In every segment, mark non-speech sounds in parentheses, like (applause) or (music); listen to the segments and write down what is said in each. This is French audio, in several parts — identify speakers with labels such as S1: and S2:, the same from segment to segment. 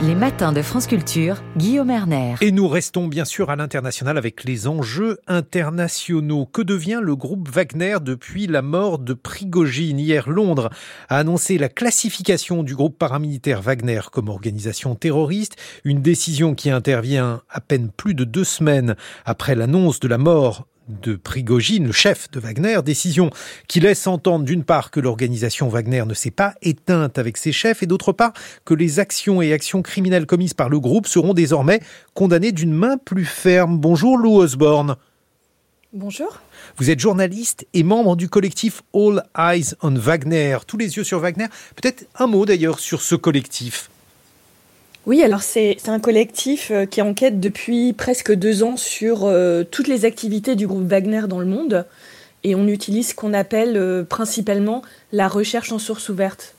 S1: Les matins de France Culture, Guillaume Erner.
S2: Et nous restons bien sûr à l'international avec les enjeux internationaux. Que devient le groupe Wagner depuis la mort de Prigogine Hier, Londres a annoncé la classification du groupe paramilitaire Wagner comme organisation terroriste, une décision qui intervient à peine plus de deux semaines après l'annonce de la mort de Prigogine, le chef de Wagner, décision qui laisse entendre d'une part que l'organisation Wagner ne s'est pas éteinte avec ses chefs et d'autre part que les actions et actions criminelles commises par le groupe seront désormais condamnées d'une main plus ferme. Bonjour Lou Osborne.
S3: Bonjour.
S2: Vous êtes journaliste et membre du collectif All Eyes on Wagner. Tous les yeux sur Wagner. Peut-être un mot d'ailleurs sur ce collectif.
S3: Oui, alors c'est un collectif euh, qui enquête depuis presque deux ans sur euh, toutes les activités du groupe Wagner dans le monde. Et on utilise ce qu'on appelle euh, principalement la recherche en source ouverte.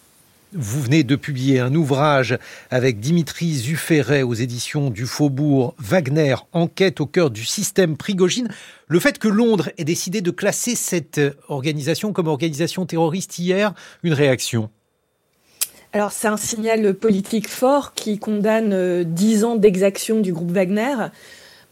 S2: Vous venez de publier un ouvrage avec Dimitri Zufferet aux éditions du Faubourg Wagner, enquête au cœur du système Prigogine. Le fait que Londres ait décidé de classer cette organisation comme organisation terroriste hier, une réaction?
S3: Alors c'est un signal politique fort qui condamne euh, dix ans d'exaction du groupe Wagner.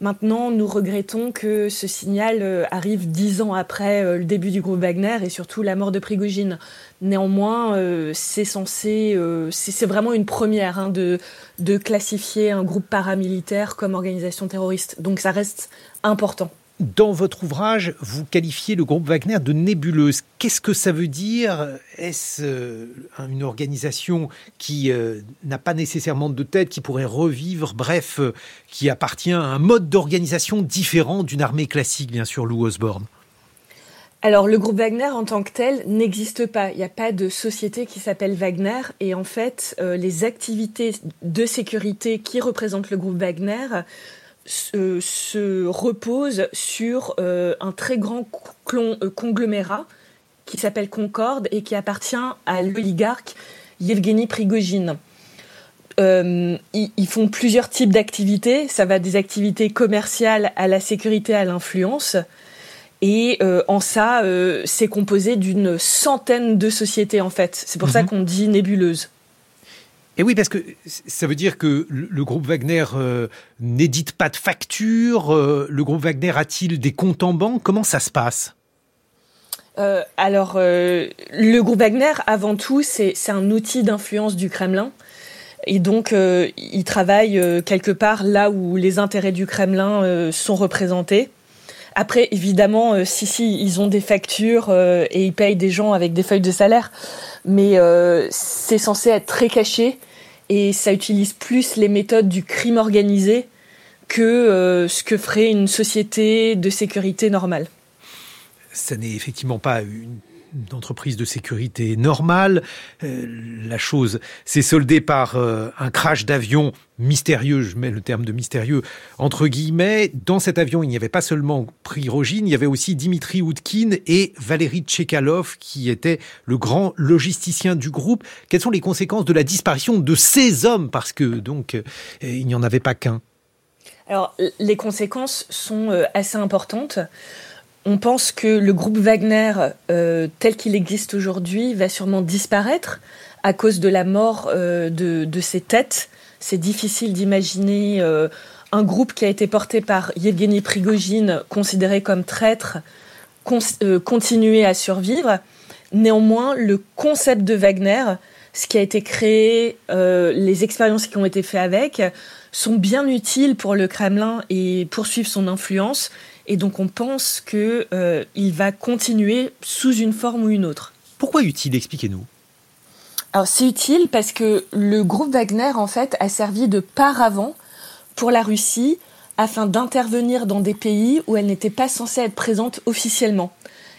S3: Maintenant, nous regrettons que ce signal euh, arrive dix ans après euh, le début du groupe Wagner et surtout la mort de Prigogine. Néanmoins, c'est censé, c'est vraiment une première hein, de, de classifier un groupe paramilitaire comme organisation terroriste. Donc ça reste important.
S2: Dans votre ouvrage, vous qualifiez le groupe Wagner de nébuleuse. Qu'est-ce que ça veut dire? Est-ce euh, une organisation qui euh, n'a pas nécessairement de tête, qui pourrait revivre, bref, euh, qui appartient à un mode d'organisation différent d'une armée classique, bien sûr, Lou Osborne?
S3: Alors le groupe Wagner en tant que tel n'existe pas. Il n'y a pas de société qui s'appelle Wagner et en fait les activités de sécurité qui représentent le groupe Wagner se, repose sur euh, un très grand euh, conglomérat qui s'appelle Concorde et qui appartient à l'oligarque Yevgeny Prigogine. Euh, ils, font plusieurs types d'activités. Ça va des activités commerciales à la sécurité, à l'influence. Et en ça, c'est composé d'une centaine de sociétés en fait. C'est pour ça mhm. qu'on dit nébuleuse.
S2: Et oui, parce que ça veut dire que le groupe Wagner euh, n'édite pas de factures. Euh, le groupe Wagner a-t-il des comptes en banque? Comment ça se passe?
S3: Euh, Alors, le groupe Wagner, avant tout, c'est un outil d'influence du Kremlin. Et donc, il travaille quelque part là où les intérêts du Kremlin sont représentés. Après, évidemment, si, si, ils ont des factures et ils payent des gens avec des feuilles de salaire, mais c'est censé être très caché et ça utilise plus les méthodes du crime organisé que euh, ce que ferait une société de sécurité normale.
S2: Ça n'est effectivement pas une entreprise de sécurité normale. Euh, la chose s'est soldée par euh, un crash d'avion mystérieux, je mets le terme de mystérieux entre guillemets. Dans cet avion, il n'y avait pas seulement Prigogine, il y avait aussi Dimitri Oudkin et Valérie Tchekalov, qui était le grand logisticien du groupe. Quelles sont les conséquences de la disparition de ces hommes? Parce que donc, euh, il n'y en avait pas qu'un.
S3: Alors, les conséquences sont assez importantes on pense que le groupe Wagner, euh, tel qu'il existe aujourd'hui, va sûrement disparaître à cause de la mort euh, de, ses têtes. C'est difficile d'imaginer euh, un groupe qui a été porté par Yevgeny Prigogine, considéré comme traître, continuer à survivre. Néanmoins, le concept de Wagner, ce qui a été créé, les expériences qui ont été faites avec, sont bien utiles pour le Kremlin et poursuivre son influence. Et donc on pense qu'il euh, va continuer sous une forme ou une autre.
S2: Pourquoi utile? Expliquez-nous.
S3: Alors c'est utile parce que le groupe Wagner en fait a servi de paravent pour la Russie afin d'intervenir dans des pays où elle n'était pas censée être présente officiellement.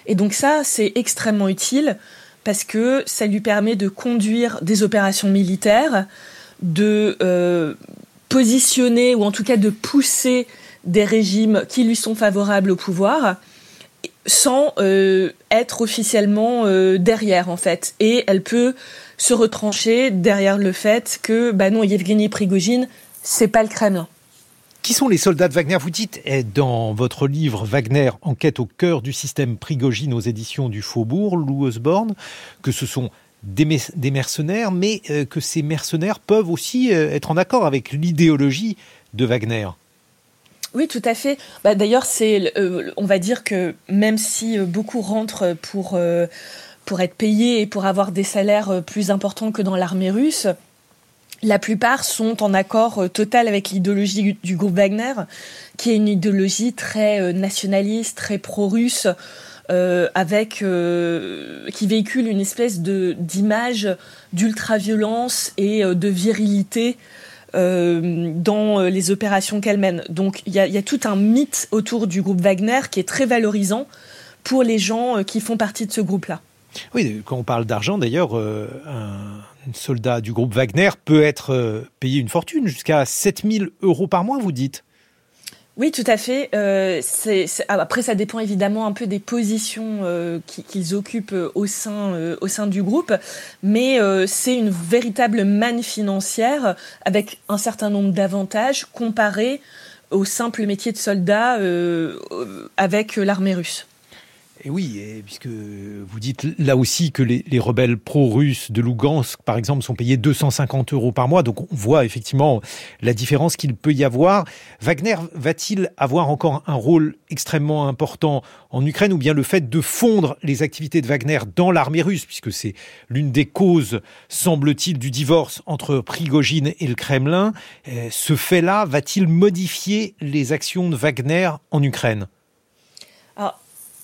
S3: Et donc ça c'est extrêmement utile parce que ça lui permet de conduire des opérations militaires, de euh, positionner ou en tout cas de pousser des régimes qui lui sont favorables au pouvoir sans euh, être officiellement euh, derrière en fait. Et elle peut se retrancher derrière le fait que bah non, Yevgeny Prigogine, c'est pas le Kremlin.
S2: Qui sont les soldats de Wagner? Vous dites eh, dans votre livre Wagner, enquête au cœur du système Prigogine aux éditions du Faubourg, Lou Osborne, que ce sont des, mercenaires, mais que ces mercenaires peuvent aussi être en accord avec l'idéologie de Wagner.
S3: Oui, tout à fait. Bah, D'ailleurs, c'est, on va dire que même si beaucoup rentrent pour pour être payés et pour avoir des salaires plus importants que dans l'armée russe, la plupart sont en accord euh, total avec l'idéologie du, groupe Wagner, qui est une idéologie très euh, nationaliste, très pro-russe, euh, avec qui véhicule une espèce de d'image d'ultra-violence et de virilité dans les opérations qu'elle mène. Donc il y a, tout un mythe autour du groupe Wagner qui est très valorisant pour les gens qui font partie de ce groupe-là.
S2: Oui, quand on parle d'argent, d'ailleurs, un soldat du groupe Wagner peut être euh, payé une fortune, jusqu'à 7000 euros par mois, vous dites
S3: oui, tout à fait. Euh, après, ça dépend évidemment un peu des positions euh, qu'ils occupent au sein, au sein du groupe, mais c'est une véritable manne financière avec un certain nombre d'avantages comparés au simple métier de soldat avec l'armée russe.
S2: Et oui, puisque vous dites là aussi que les, rebelles pro-russes de Lugansk, par exemple, sont payés 250 euros par mois, donc on voit effectivement la différence qu'il peut y avoir. Wagner va-t-il avoir encore un rôle extrêmement important en Ukraine, ou bien le fait de fondre les activités de Wagner dans l'armée russe, puisque c'est l'une des causes, semble-t-il, du divorce entre Prigogine et le Kremlin, euh, ce fait-là va-t-il modifier les actions de Wagner en Ukraine?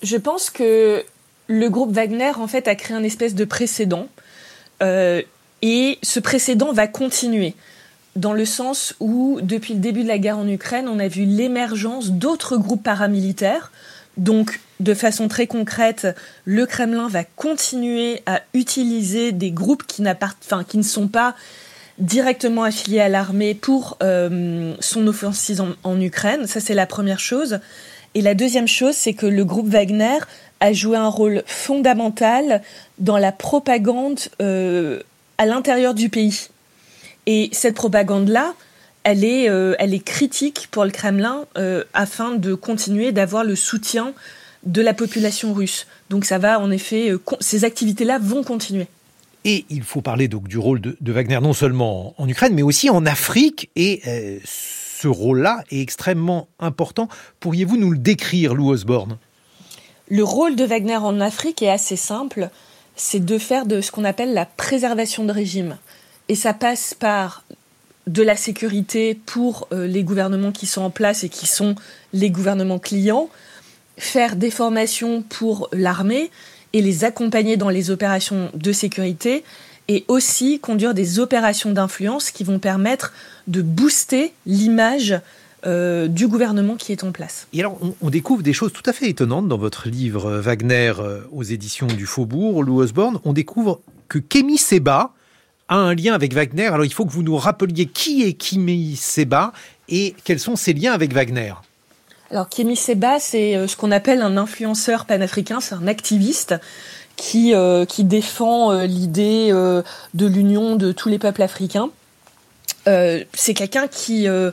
S3: Je pense que le groupe Wagner, en fait, a créé un espèce de précédent. Euh, et ce précédent va continuer. Dans le sens où, depuis le début de la guerre en Ukraine, on a vu l'émergence d'autres groupes paramilitaires. Donc, de façon très concrète, le Kremlin va continuer à utiliser des groupes qui, ne sont pas directement affiliés à l'armée pour euh, son offensive en Ukraine. Ça, c'est la première chose. Et la deuxième chose, c'est que le groupe Wagner a joué un rôle fondamental dans la propagande euh, à l'intérieur du pays. Et cette propagande-là, elle est, euh, elle est critique pour le Kremlin euh, afin de continuer d'avoir le soutien de la population russe. Donc ça va, en effet, ces activités-là vont continuer.
S2: Et il faut parler donc du rôle de, Wagner non seulement en Ukraine, mais aussi en Afrique. Et ce rôle-là est extrêmement important. Pourriez-vous nous le décrire, Lou Osborne?
S3: Le rôle de Wagner en Afrique est assez simple. C'est de faire de ce qu'on appelle la préservation de régime. Et ça passe par de la sécurité pour euh, les gouvernements qui sont en place et qui sont les gouvernements clients, faire des formations pour l'armée et les accompagner dans les opérations de sécurité et aussi conduire des opérations d'influence qui vont permettre de booster l'image euh, du gouvernement qui est en place.
S2: Et alors, on, découvre des choses tout à fait étonnantes dans votre livre euh, Wagner euh, aux éditions du Faubourg, Lou Osborne. On découvre que Kémy Seba a un lien avec Wagner. Alors, il faut que vous nous rappeliez qui est Kémy Seba et quels sont ses liens avec Wagner.
S3: Alors, Kémy Seba, c'est ce qu'on appelle un influenceur panafricain, c'est un activiste qui, qui défend l'idée de l'union de tous les peuples africains. Euh, c'est quelqu'un qui euh,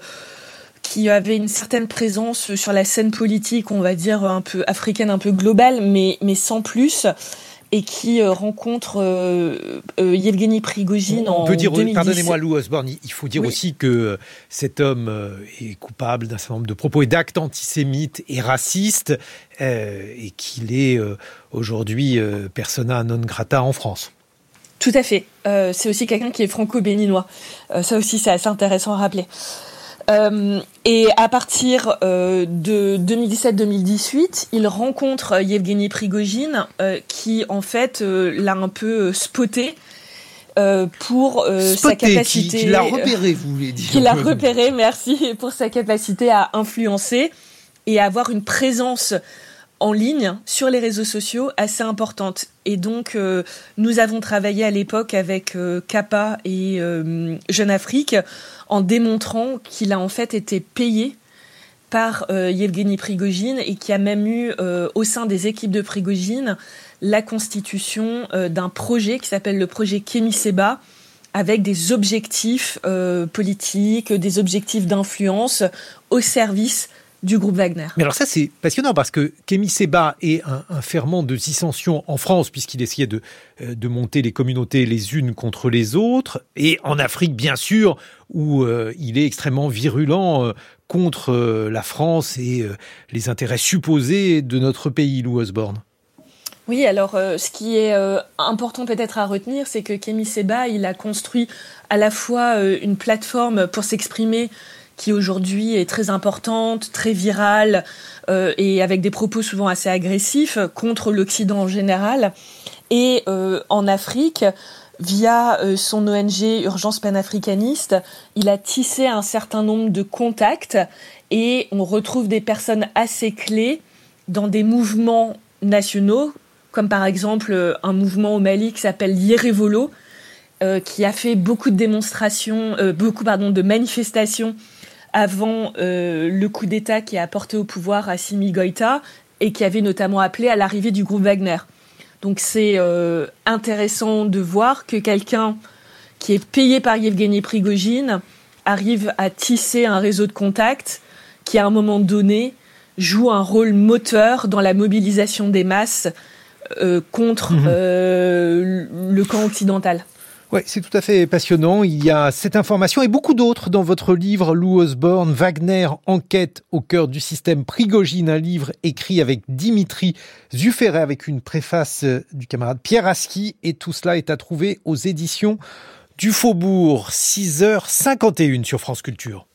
S3: qui avait une certaine présence sur la scène politique, on va dire un peu africaine, un peu globale, mais mais sans plus et qui euh, rencontre euh, Yevgeny Prigogine en
S2: Pardonnez-moi, Lou Osborne, il faut dire aussi que cet homme est coupable d'un certain nombre de propos et d'actes antisémites et racistes, et qu'il est aujourd'hui persona non grata en France.
S3: Tout à fait. Euh, c'est aussi quelqu'un qui est franco-béninois. Euh, ça aussi, c'est assez intéressant à rappeler. Euh, et à partir de 2017-2018, il rencontre Yevgeny Prigogine, qui en fait l'a un peu spoté pour sa capacité.
S2: Qui, l'a repéré, vous voulez dire.
S3: Qui l'a repéré, merci, (laughs) pour sa capacité à influencer et à avoir une présence en ligne sur les réseaux sociaux assez importante. Et donc, euh, nous avons travaillé à l'époque avec euh, Kappa et euh, Jeune Afrique en démontrant qu'il a en fait été payé par Yevgeny Prigogine et qui a même eu au sein des équipes de Prigogine la constitution d'un projet qui s'appelle le projet Kemiseba avec des objectifs politiques, des objectifs d'influence au service du groupe Wagner.
S2: Mais alors ça c'est passionnant parce que Kémy Seba est un, ferment de dissension en France puisqu'il essayait de, euh, de monter les communautés les unes contre les autres et en Afrique bien sûr où euh, il est extrêmement virulent euh, contre la France et les intérêts supposés de notre pays, Lou Osborne.
S3: Oui, alors ce qui est important peut-être à retenir, c'est que Kémy Seba, il a construit à la fois une plateforme pour s'exprimer qui aujourd'hui est très importante, très virale euh, et avec des propos souvent assez agressifs contre l'Occident en général. Et euh, en Afrique, via euh, son ONG Urgence panafricaniste, il a tissé un certain nombre de contacts et on retrouve des personnes assez clés dans des mouvements nationaux, comme par exemple un mouvement au Mali qui s'appelle Yérevolo, qui a fait beaucoup de démonstrations, beaucoup pardon, de manifestations avant euh, le coup d'État qui a porté au pouvoir Assimi Goïta et qui avait notamment appelé à l'arrivée du groupe Wagner. Donc c'est euh, intéressant de voir que quelqu'un qui est payé par Yevgeny Prigogine arrive à tisser un réseau de contacts qui, à un moment donné, joue un rôle moteur dans la mobilisation des masses euh, contre mmh. le camp occidental.
S2: Oui, c'est tout à fait passionnant. Il y a cette information et beaucoup d'autres dans votre livre, Lou Osborne, Wagner, enquête au cœur du système Prigogine, un livre écrit avec Dimitri Zufferet, avec une préface du camarade Pierre Aski. Et tout cela est à trouver aux éditions du Faubourg, 6h51 sur France Culture.